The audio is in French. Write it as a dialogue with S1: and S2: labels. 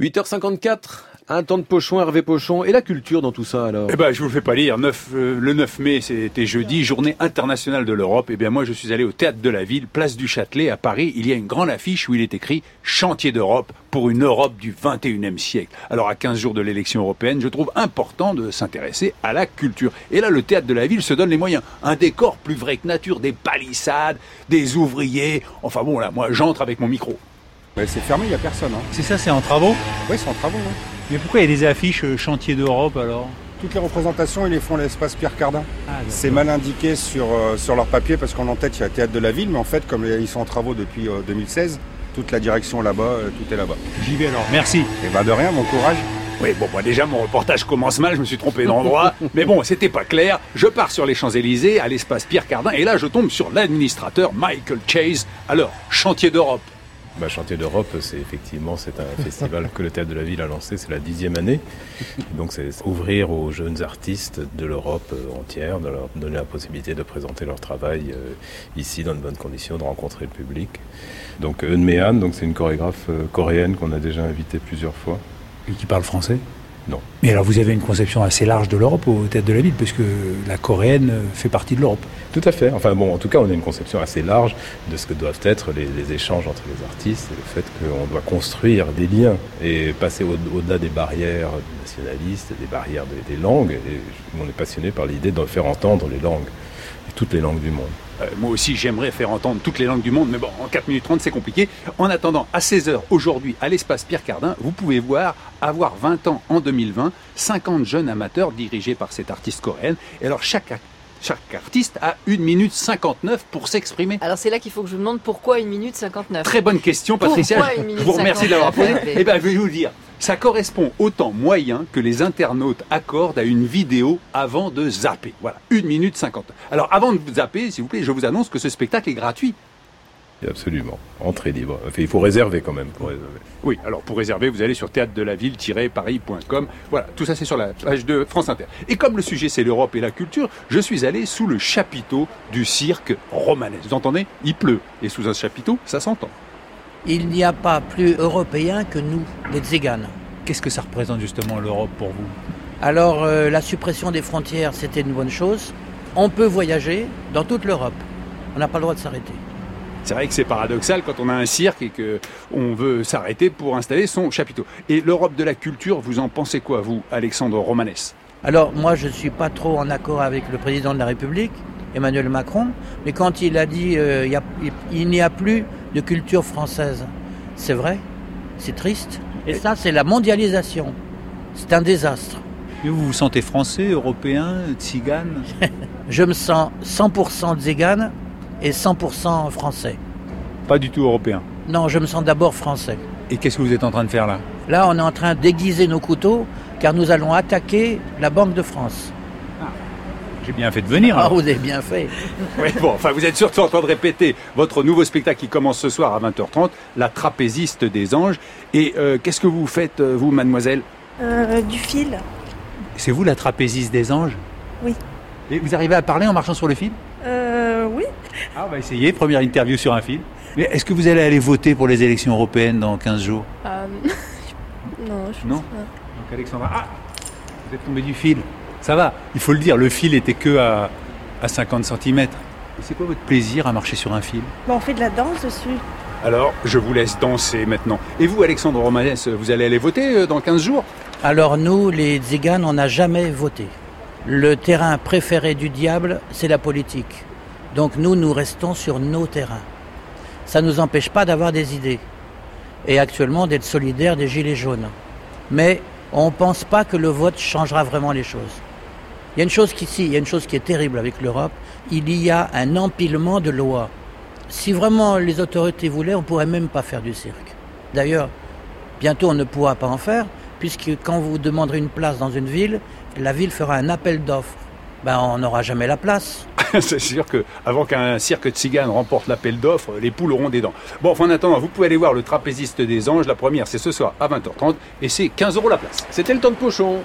S1: 8h54, un temps de pochon, Hervé Pochon, et la culture dans tout ça alors?
S2: Eh ben, je vous le fais pas lire. 9, euh, le 9 mai, c'était jeudi, journée internationale de l'Europe. Eh bien, moi, je suis allé au théâtre de la ville, place du Châtelet, à Paris. Il y a une grande affiche où il est écrit Chantier d'Europe pour une Europe du 21e siècle. Alors, à 15 jours de l'élection européenne, je trouve important de s'intéresser à la culture. Et là, le théâtre de la ville se donne les moyens. Un décor plus vrai que nature, des palissades, des ouvriers. Enfin bon, là, moi, j'entre avec mon micro.
S3: Ouais, c'est fermé, il n'y a personne. Hein.
S4: C'est ça, c'est en travaux
S3: Oui, c'est en travaux. ouais.
S4: Mais pourquoi il y a des affiches euh, chantier d'Europe alors?
S3: Toutes les représentations, ils les font à l'espace Pierre Cardin.
S4: Ah.
S3: C'est mal indiqué sur, euh, sur leur papier parce qu'en en-tête, il y a le théâtre de la ville, mais en fait, comme ils sont en travaux depuis euh, 2016, toute la direction là-bas, euh, tout est là-bas.
S4: J'y vais alors, merci.
S3: Et bah de rien, bon courage.
S2: Oui, bon, moi déjà, mon reportage commence mal, je me suis trompé d'endroit. mais bon, c'était pas clair. Je pars sur les Champs-Élysées, à l'espace Pierre Cardin, et là, je tombe sur l'administrateur Michael Chase. Alors, chantier d'Europe.
S5: Bah, Chantier d'Europe, c'est effectivement c'est un festival que le Théâtre de la Ville a lancé, c'est la dixième année. Donc c'est ouvrir aux jeunes artistes de l'Europe euh, entière, de leur donner la possibilité de présenter leur travail euh, ici dans de bonnes conditions, de rencontrer le public. Donc Eun donc c'est une chorégraphe euh, coréenne qu'on a déjà invitée plusieurs fois.
S4: Et qui parle français?
S5: Non.
S4: Mais alors vous avez une conception assez large de l'Europe au tête de la ville, puisque la coréenne fait partie de l'Europe.
S5: Tout à fait. Enfin bon, en tout cas, on a une conception assez large de ce que doivent être les, les échanges entre les artistes et le fait qu'on doit construire des liens et passer au- au-delà des barrières nationalistes, des barrières des, des langues. Et on est passionné par l'idée de faire entendre les langues, toutes les langues du monde.
S2: Euh, moi aussi, j'aimerais faire entendre toutes les langues du monde, mais bon, en 4 minutes 30, c'est compliqué. En attendant, à 16h aujourd'hui, à l'espace Pierre Cardin, vous pouvez voir avoir 20 ans en 2020, 50 jeunes amateurs dirigés par cette artiste coréenne. Et alors, chaque, artiste a 1 minute 59 pour s'exprimer.
S6: Alors c'est là qu'il faut que je vous demande pourquoi 1 minute 59
S2: Très bonne question, Patricia.
S6: Pourquoi
S2: Je-
S6: une minute
S2: je vous remercie de l'avoir posée.
S6: 59?
S2: Eh bien, je vais vous le dire. Ça correspond au temps moyen que les internautes accordent à une vidéo avant de zapper. Voilà, 1 minute 50. Alors, avant de vous zapper, s'il vous plaît, je vous annonce que ce spectacle est gratuit.
S5: Absolument. Entrée libre. Enfin, il faut réserver quand même pour réserver.
S2: Oui, alors pour réserver, vous allez sur théâtre-de-la-ville-paris.com. Voilà, tout ça c'est sur la page de France Inter. Et comme le sujet c'est l'Europe et la culture, je suis allé sous le chapiteau du cirque romanesque. Vous entendez? Il pleut. Et sous un chapiteau, ça s'entend.
S7: Il n'y a pas plus européen que nous, les Tziganes.
S4: Qu'est-ce que ça représente justement l'Europe pour vous?
S7: Alors, euh, la suppression des frontières, c'était une bonne chose. On peut voyager dans toute l'Europe. On n'a pas le droit de s'arrêter.
S2: C'est vrai que c'est paradoxal quand on a un cirque et que on veut s'arrêter pour installer son chapiteau. Et l'Europe de la culture, vous en pensez quoi, vous, Alexandre Romanès?
S7: Alors, moi, je ne suis pas trop en accord avec le président de la République, Emmanuel Macron, mais quand il a dit euh, il a- n'y a plus de culture française, c'est vrai, c'est triste. Et ça, c'est la mondialisation. C'est un désastre.
S4: Vous vous sentez français, européen, tzigane?
S7: Je me sens 100% Tzigane et 100% français.
S4: Pas du tout européen.
S7: Non, je me sens d'abord français.
S4: Et qu'est-ce que vous êtes en train de faire là?
S7: Là, on est en train d'aiguiser nos couteaux car nous allons attaquer la Banque de France.
S4: J'ai bien fait de venir.
S7: Ah,
S4: alors.
S7: vous avez bien fait.
S2: Oui, bon, enfin, vous êtes surtout en train de répéter votre nouveau spectacle qui commence ce soir à 20h30, La trapéziste des anges. Et euh, qu'est-ce que vous faites, euh, vous, mademoiselle
S8: Euh, du fil
S4: C'est vous la trapéziste des anges
S8: Oui.
S4: Et vous arrivez à parler en marchant sur le fil
S8: euh, Oui.
S4: Ah, on va essayer. Première interview sur un fil. Mais est-ce que vous allez aller voter pour les élections européennes dans 15 jours
S8: Euh, non, je
S4: Non.
S8: pas.
S4: Donc Alexandra, ah Vous êtes tombé du fil. Ça va, il faut le dire, le fil était que à, à 50 cm. C'est quoi votre plaisir à marcher sur un fil?
S8: Bon, on fait de la danse dessus.
S2: Alors, je vous laisse danser maintenant. Et vous, Alexandre Romanès, vous allez aller voter euh, dans 15 jours?
S7: Alors nous, les Tziganes, on n'a jamais voté. Le terrain préféré du diable, c'est la politique. Donc nous, nous restons sur nos terrains. Ça ne nous empêche pas d'avoir des idées. Et actuellement d'être solidaires des Gilets jaunes. Mais on ne pense pas que le vote changera vraiment les choses. Il y a une chose qui, y a une chose qui est terrible avec l'Europe, il y a un empilement de lois. Si vraiment les autorités voulaient, on ne pourrait même pas faire du cirque. D'ailleurs, bientôt on ne pourra pas en faire, puisque quand vous demanderez une place dans une ville, la ville fera un appel d'offres. Ben, on n'aura jamais la place.
S2: C'est sûr que avant qu'un cirque tzigane remporte l'appel d'offres, les poules auront des dents. Bon, enfin, en attendant, vous pouvez aller voir le trapéziste des anges. La première, c'est ce soir à 20h30 et c'est 15 euros la place.
S1: C'était le temps de pochon